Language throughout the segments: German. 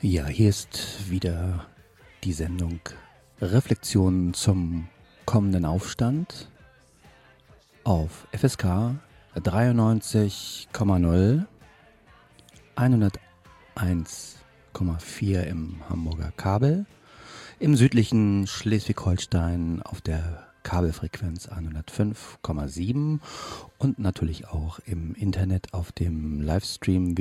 Ja, hier ist wieder die Sendung Reflexion zum kommenden Aufstand auf FSK 93,0 101,4 im Hamburger Kabel, im südlichen Schleswig-Holstein auf der Kabelfrequenz 105,7 und natürlich auch im Internet auf dem Livestream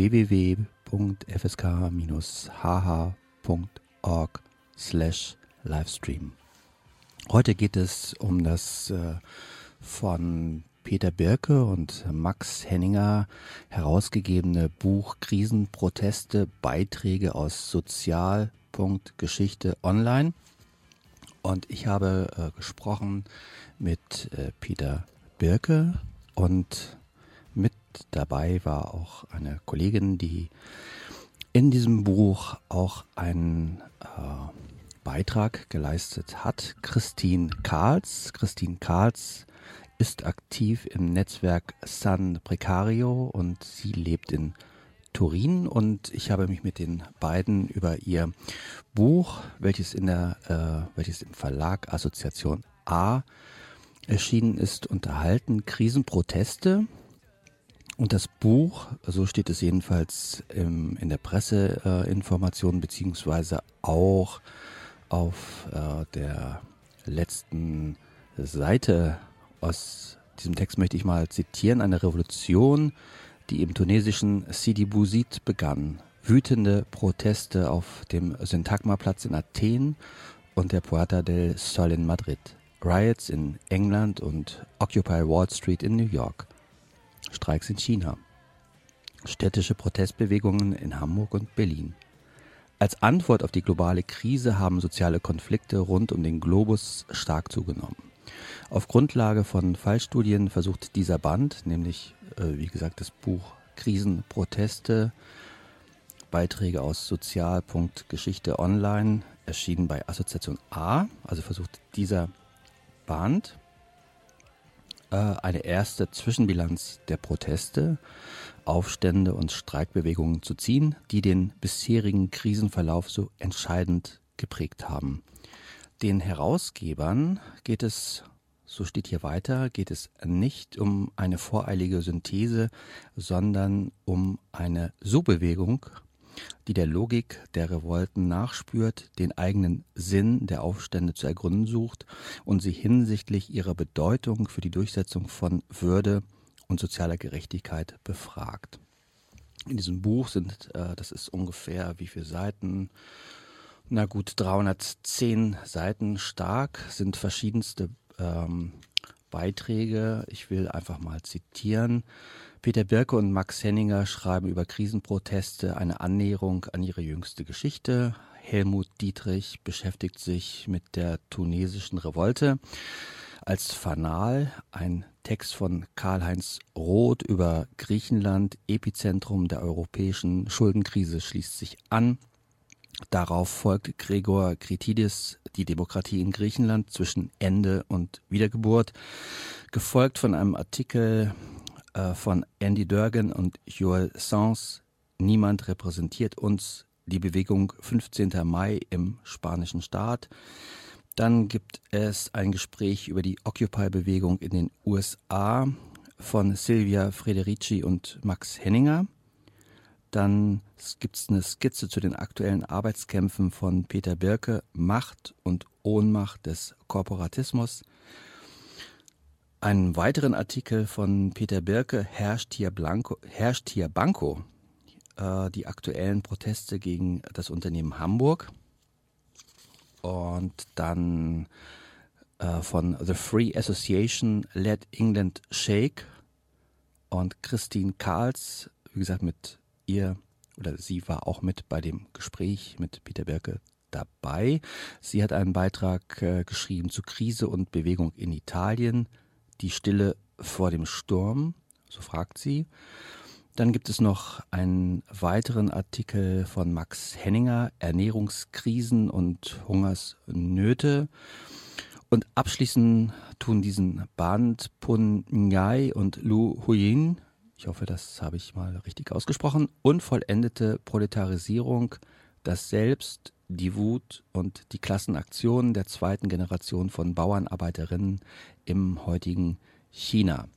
www.fsk-hh.org slash Livestream. Heute geht es um das äh, von Peter Birke und Max Henninger herausgegebene Buch Krisenproteste, Beiträge aus Sozial.geschichte online. Und ich habe äh, gesprochen mit äh, Peter Birke und dabei war auch eine Kollegin, die in diesem Buch auch einen äh, Beitrag geleistet hat, Christine Karls. Christine Karls ist aktiv im Netzwerk San Precario und sie lebt in Turin und ich habe mich mit den beiden über ihr Buch, welches in der, äh, welches im Verlag Assoziation A erschienen ist, unterhalten, Krisenproteste. Und das Buch, so steht es jedenfalls im, in der Presseinformation, äh, beziehungsweise auch auf äh, der letzten Seite aus diesem Text möchte ich mal zitieren. Eine Revolution die im tunesischen Sidi Bouzid begann. Wütende Proteste auf dem Syntagma-Platz in Athen und der Puerta del Sol in Madrid. Riots in England und Occupy Wall Street in New York. Streiks in China. Städtische Protestbewegungen in Hamburg und Berlin. Als Antwort auf die globale Krise haben soziale Konflikte rund um den Globus stark zugenommen. Auf Grundlage von Fallstudien versucht dieser Band, nämlich äh, wie gesagt das Buch Krisenproteste, Beiträge aus Sozial.geschichte online, erschienen bei Assoziation A, also versucht dieser Band eine erste Zwischenbilanz der Proteste, Aufstände und Streikbewegungen zu ziehen, die den bisherigen Krisenverlauf so entscheidend geprägt haben. Den Herausgebern geht es so steht hier weiter, geht es nicht um eine voreilige Synthese, sondern um eine So-Bewegung, die der Logik der Revolten nachspürt, den eigenen Sinn der Aufstände zu ergründen sucht und sie hinsichtlich ihrer Bedeutung für die Durchsetzung von Würde und sozialer Gerechtigkeit befragt. In diesem Buch sind, äh, das ist ungefähr wie viele Seiten? Na gut, 310 Seiten stark, sind verschiedenste ähm, Beiträge. Ich will einfach mal zitieren. Peter Birke und Max Henninger schreiben über Krisenproteste eine Annäherung an ihre jüngste Geschichte. Helmut Dietrich beschäftigt sich mit der tunesischen Revolte. Als Fanal ein Text von Karl-Heinz Roth über Griechenland, Epizentrum der europäischen Schuldenkrise, schließt sich an. Darauf folgt Gregor Kritidis Die Demokratie in Griechenland zwischen Ende und Wiedergeburt, gefolgt von einem Artikel äh, von Andy Durgan und Joel Sans Niemand repräsentiert uns die Bewegung 15. Mai im spanischen Staat. Dann gibt es ein Gespräch über die Occupy-Bewegung in den USA von Silvia Frederici und Max Henninger. Dann gibt es eine Skizze zu den aktuellen Arbeitskämpfen von Peter Birke, Macht und Ohnmacht des Korporatismus. Einen weiteren Artikel von Peter Birke, Herrscht hier, Blanco, herrscht hier Banco, äh, die aktuellen Proteste gegen das Unternehmen Hamburg. Und dann äh, von The Free Association Let England Shake und Christine Karls, wie gesagt, mit ihr oder sie war auch mit bei dem Gespräch mit Peter Birke dabei. Sie hat einen Beitrag äh, geschrieben zu Krise und Bewegung in Italien, die Stille vor dem Sturm, so fragt sie. Dann gibt es noch einen weiteren Artikel von Max Henninger, Ernährungskrisen und Hungersnöte. Und abschließend tun diesen Band Pun Nhai und Lu Huyin ich hoffe, das habe ich mal richtig ausgesprochen, unvollendete Proletarisierung, dass selbst die Wut und die Klassenaktionen der zweiten Generation von Bauernarbeiterinnen im heutigen China